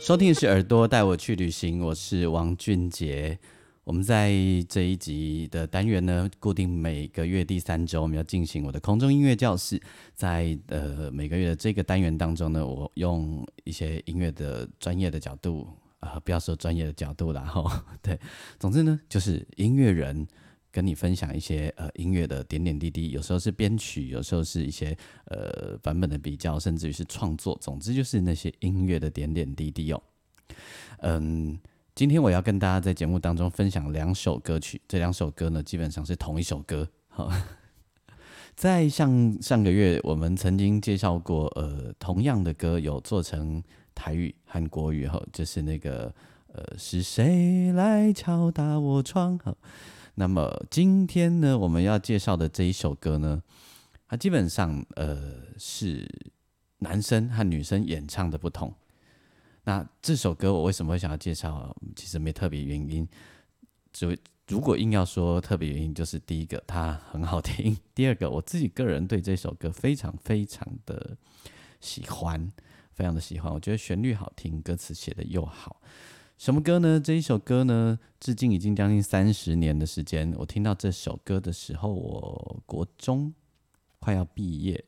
收听是耳朵带我去旅行，我是王俊杰。我们在这一集的单元呢，固定每个月第三周，我们要进行我的空中音乐教室。在呃每个月的这个单元当中呢，我用一些音乐的专业的角度啊，不要说专业的角度啦，哈，对，总之呢，就是音乐人跟你分享一些呃音乐的点点滴滴，有时候是编曲，有时候是一些呃版本的比较，甚至于是创作，总之就是那些音乐的点点滴滴哦。嗯，今天我要跟大家在节目当中分享两首歌曲，这两首歌呢基本上是同一首歌。好，在上上个月我们曾经介绍过，呃，同样的歌有做成台语和国语，哈，就是那个呃，是谁来敲打我窗？好，那么今天呢，我们要介绍的这一首歌呢，它基本上呃是男生和女生演唱的不同。那这首歌我为什么会想要介绍？其实没特别原因，就如果硬要说特别原因，就是第一个它很好听，第二个我自己个人对这首歌非常非常的喜欢，非常的喜欢。我觉得旋律好听，歌词写的又好。什么歌呢？这一首歌呢，至今已经将近三十年的时间。我听到这首歌的时候，我国中快要毕业，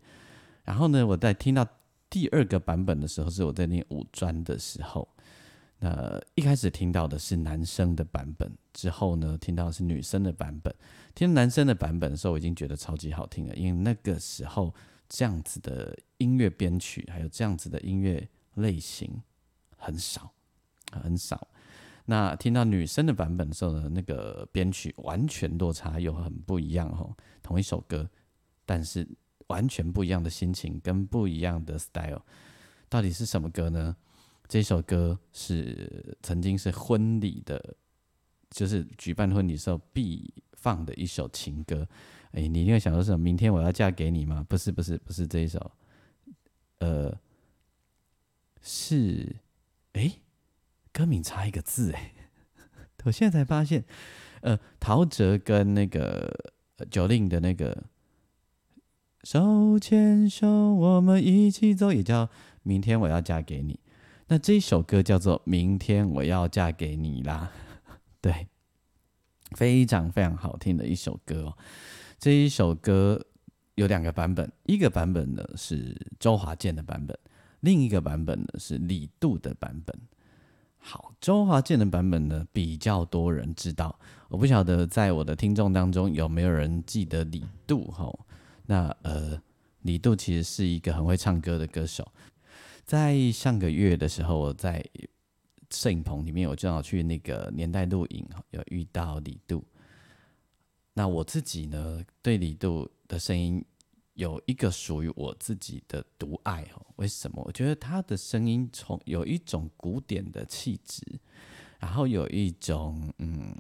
然后呢，我在听到。第二个版本的时候是我在念五专的时候，那一开始听到的是男生的版本，之后呢听到是女生的版本。听男生的版本的时候，我已经觉得超级好听了，因为那个时候这样子的音乐编曲还有这样子的音乐类型很少很少。那听到女生的版本的时候呢，那个编曲完全落差又很不一样哦，同一首歌，但是。完全不一样的心情跟不一样的 style，到底是什么歌呢？这首歌是曾经是婚礼的，就是举办婚礼时候必放的一首情歌。哎，你一定会想说什么？明天我要嫁给你吗？不是，不是，不是这一首。呃，是，哎，歌名差一个字，哎，我现在才发现，呃，陶喆跟那个九令的那个。手牵手，我们一起走，也叫明天我要嫁给你。那这一首歌叫做《明天我要嫁给你》啦，对，非常非常好听的一首歌哦。这一首歌有两个版本，一个版本呢是周华健的版本，另一个版本呢是李杜的版本。好，周华健的版本呢比较多人知道，我不晓得在我的听众当中有没有人记得李杜哈。那呃，李杜其实是一个很会唱歌的歌手。在上个月的时候，我在摄影棚里面，我正好去那个年代录影，有遇到李杜。那我自己呢，对李杜的声音有一个属于我自己的独爱哦。为什么？我觉得他的声音从有一种古典的气质，然后有一种嗯，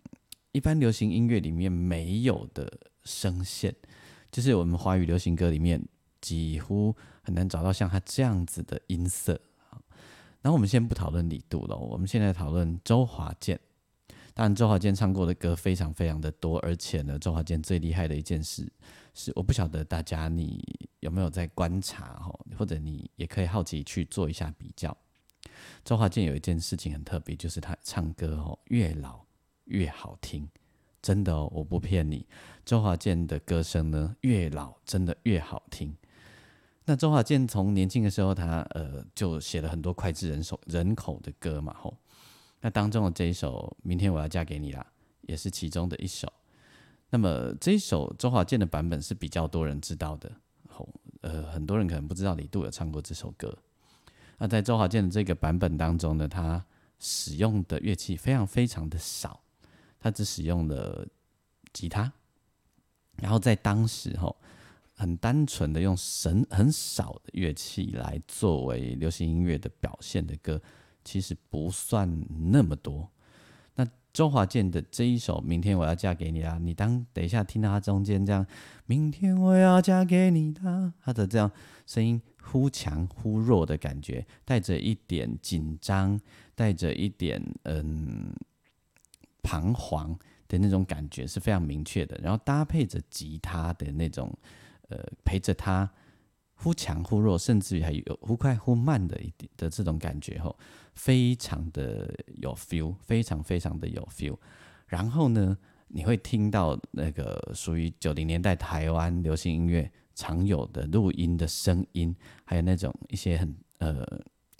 一般流行音乐里面没有的声线。就是我们华语流行歌里面几乎很难找到像他这样子的音色啊。那我们先不讨论李杜了，我们现在讨论周华健。当然，周华健唱过的歌非常非常的多，而且呢，周华健最厉害的一件事是，我不晓得大家你有没有在观察哈，或者你也可以好奇去做一下比较。周华健有一件事情很特别，就是他唱歌哦，越老越好听。真的哦，我不骗你，周华健的歌声呢，越老真的越好听。那周华健从年轻的时候，他呃就写了很多脍炙人手人口的歌嘛吼。那当中的这一首《明天我要嫁给你》啦，也是其中的一首。那么这一首周华健的版本是比较多人知道的吼，呃，很多人可能不知道李杜有唱过这首歌。那在周华健的这个版本当中呢，他使用的乐器非常非常的少。他只使用了吉他，然后在当时吼，很单纯的用神很少的乐器来作为流行音乐的表现的歌，其实不算那么多。周华健的这一首《明天我要嫁给你》啊，你当等一下听到他中间这样“明天我要嫁给你”的，他的这样声音忽强忽弱的感觉，带着一点紧张，带着一点嗯彷徨的那种感觉是非常明确的。然后搭配着吉他的那种。呃，陪着他忽强忽弱，甚至于还有忽快忽慢的一点的这种感觉吼，非常的有 feel，非常非常的有 feel。然后呢，你会听到那个属于九零年代台湾流行音乐常有的录音的声音，还有那种一些很呃，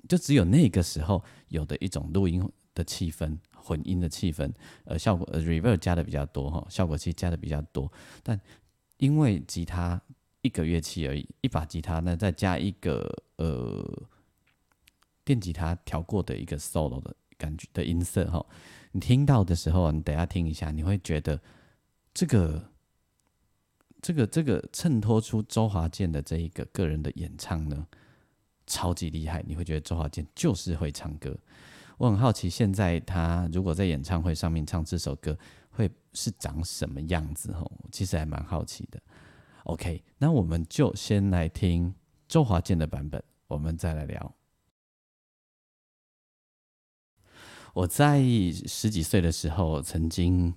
就只有那个时候有的一种录音的气氛，混音的气氛，呃，效果呃 reverb 加的比较多哈，效果器加的比较多，但因为吉他。一个乐器而已，一把吉他呢，再加一个呃电吉他调过的一个 solo 的感觉的音色哈，你听到的时候，你等下听一下，你会觉得这个这个这个衬托出周华健的这一个个人的演唱呢，超级厉害，你会觉得周华健就是会唱歌。我很好奇，现在他如果在演唱会上面唱这首歌，会是长什么样子？吼，其实还蛮好奇的。OK，那我们就先来听周华健的版本，我们再来聊。我在十几岁的时候，曾经。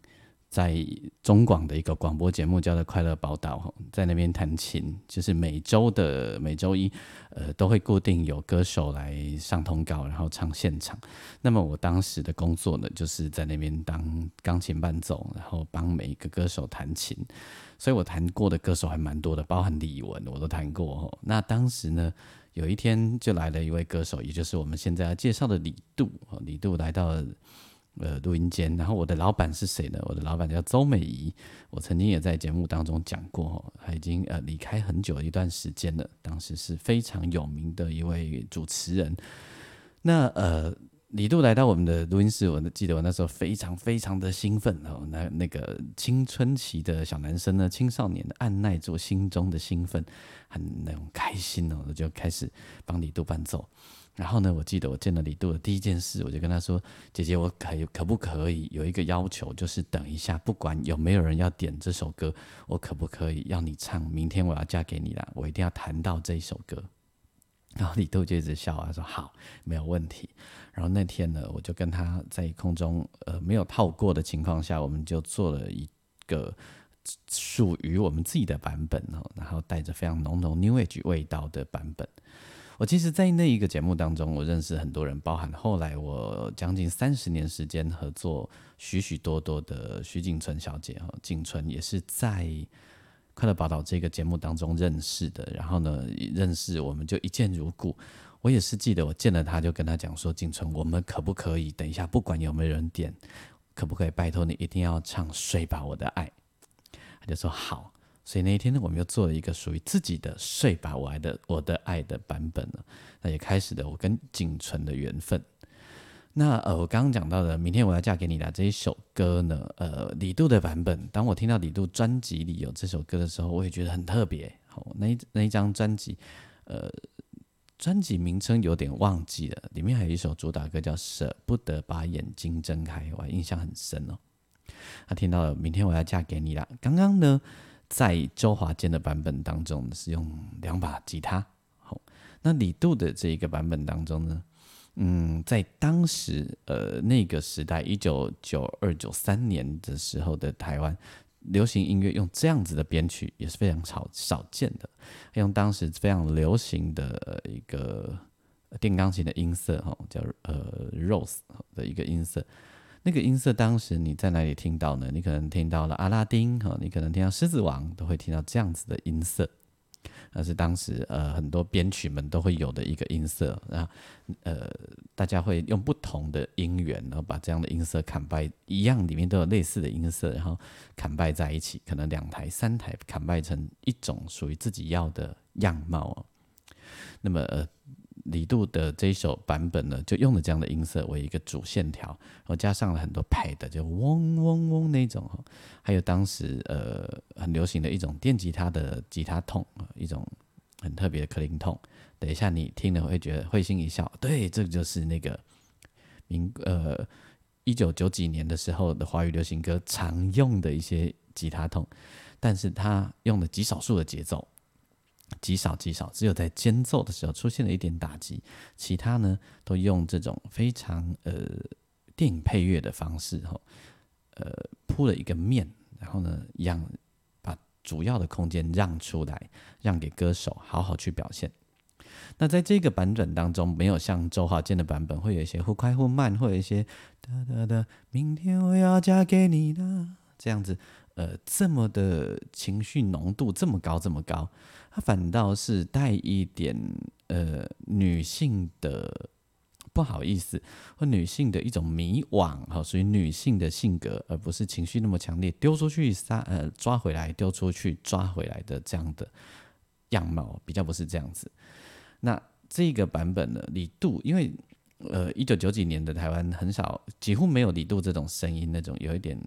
在中广的一个广播节目叫做《快乐宝岛》，在那边弹琴，就是每周的每周一，呃，都会固定有歌手来上通告，然后唱现场。那么我当时的工作呢，就是在那边当钢琴伴奏，然后帮每一个歌手弹琴。所以我弹过的歌手还蛮多的，包含李玟我都弹过。那当时呢，有一天就来了一位歌手，也就是我们现在要介绍的李杜。李杜来到。呃，录音间，然后我的老板是谁呢？我的老板叫周美仪，我曾经也在节目当中讲过，他已经呃离开很久一段时间了。当时是非常有名的一位主持人。那呃，李杜来到我们的录音室，我记得我那时候非常非常的兴奋哦，那那个青春期的小男生呢，青少年的按耐住心中的兴奋，很那种开心哦，我就开始帮李杜伴奏。然后呢，我记得我见了李杜的第一件事，我就跟他说：“姐姐，我可可不可以有一个要求，就是等一下，不管有没有人要点这首歌，我可不可以要你唱？明天我要嫁给你了，我一定要弹到这一首歌。”然后李杜就一直笑啊，说：“好，没有问题。”然后那天呢，我就跟他在空中呃没有套过的情况下，我们就做了一个属于我们自己的版本哦，然后带着非常浓浓 New Age 味道的版本。我其实，在那一个节目当中，我认识很多人，包含后来我将近三十年时间合作许许多多的徐景纯小姐哈，景纯也是在《快乐宝岛》这个节目当中认识的。然后呢，认识我们就一见如故。我也是记得我见了他，就跟他讲说：“景纯，我们可不可以等一下，不管有没有人点，可不可以拜托你一定要唱《睡吧我的爱》？”他就说：“好。”所以那一天呢，我们又做了一个属于自己的《睡吧，我爱的我的爱》的版本了。那也开始了我跟景纯的缘分。那呃，我刚刚讲到的《明天我要嫁给你》的这一首歌呢，呃，李杜的版本。当我听到李杜专辑里有这首歌的时候，我也觉得很特别。好，那一那一张专辑，呃，专辑名称有点忘记了，里面还有一首主打歌叫《舍不得把眼睛睁开》，我印象很深哦。他听到了《明天我要嫁给你》了，刚刚呢？在周华健的版本当中是用两把吉他，好，那李杜的这一个版本当中呢，嗯，在当时呃那个时代，一九九二九三年的时候的台湾流行音乐用这样子的编曲也是非常少少见的，用当时非常流行的一个电钢琴的音色哈，叫呃 Rose 的一个音色。那个音色当时你在哪里听到呢？你可能听到了阿拉丁哈，你可能听到狮子王，都会听到这样子的音色，那是当时呃很多编曲们都会有的一个音色啊，呃大家会用不同的音源，然后把这样的音色砍拜一样，里面都有类似的音色，然后砍拜在一起，可能两台三台砍拜成一种属于自己要的样貌哦。那么呃李杜的这一首版本呢，就用了这样的音色为一个主线条，然后加上了很多拍的，就嗡嗡嗡那种哈，还有当时呃很流行的一种电吉他的吉他痛，一种很特别的克林痛。等一下你听了会觉得会心一笑，对，这个就是那个民呃一九九几年的时候的华语流行歌常用的一些吉他痛，但是他用了极少数的节奏。极少极少，只有在间奏的时候出现了一点打击，其他呢都用这种非常呃电影配乐的方式哈，呃铺了一个面，然后呢让把主要的空间让出来，让给歌手好好去表现。那在这个版本当中，没有像周华健的版本会有一些忽快忽慢，或有一些哒哒哒，明天我要嫁给你啦这样子，呃这么的情绪浓度这么高这么高。它反倒是带一点呃女性的不好意思，或女性的一种迷惘哈，属于女性的性格，而不是情绪那么强烈，丢出去杀呃抓回来，丢出去抓回来的这样的样貌，比较不是这样子。那这个版本呢，李杜，因为呃一九九几年的台湾很少，几乎没有李杜这种声音，那种有一点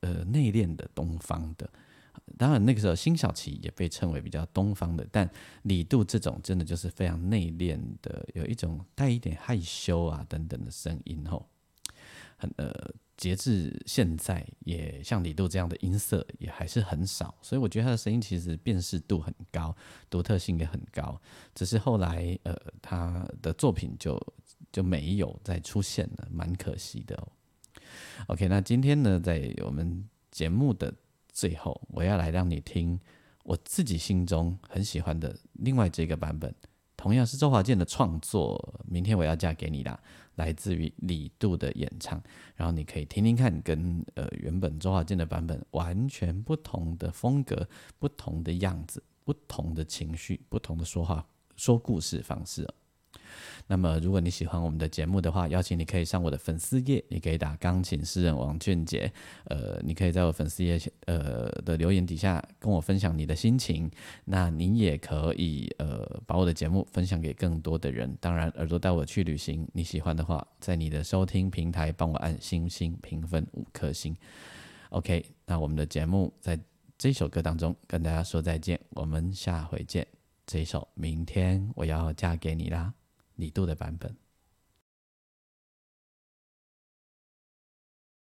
呃内敛的东方的。当然，那个时候辛晓琪也被称为比较东方的，但李杜这种真的就是非常内敛的，有一种带一点害羞啊等等的声音吼，很呃，截至现在也像李杜这样的音色也还是很少，所以我觉得他的声音其实辨识度很高，独特性也很高，只是后来呃他的作品就就没有再出现了，蛮可惜的。OK，那今天呢，在我们节目的。最后，我要来让你听我自己心中很喜欢的另外这个版本，同样是周华健的创作。明天我要嫁给你啦，来自于李杜的演唱，然后你可以听听看，跟呃原本周华健的版本完全不同的风格、不同的样子、不同的情绪、不同的说话说故事方式。那么，如果你喜欢我们的节目的话，邀请你可以上我的粉丝页，你可以打钢琴诗人王俊杰，呃，你可以在我粉丝页呃的留言底下跟我分享你的心情。那你也可以呃把我的节目分享给更多的人。当然，耳朵带我去旅行，你喜欢的话，在你的收听平台帮我按星星评分五颗星。OK，那我们的节目在这首歌当中跟大家说再见，我们下回见。这一首《明天我要嫁给你》啦。李杜的版本。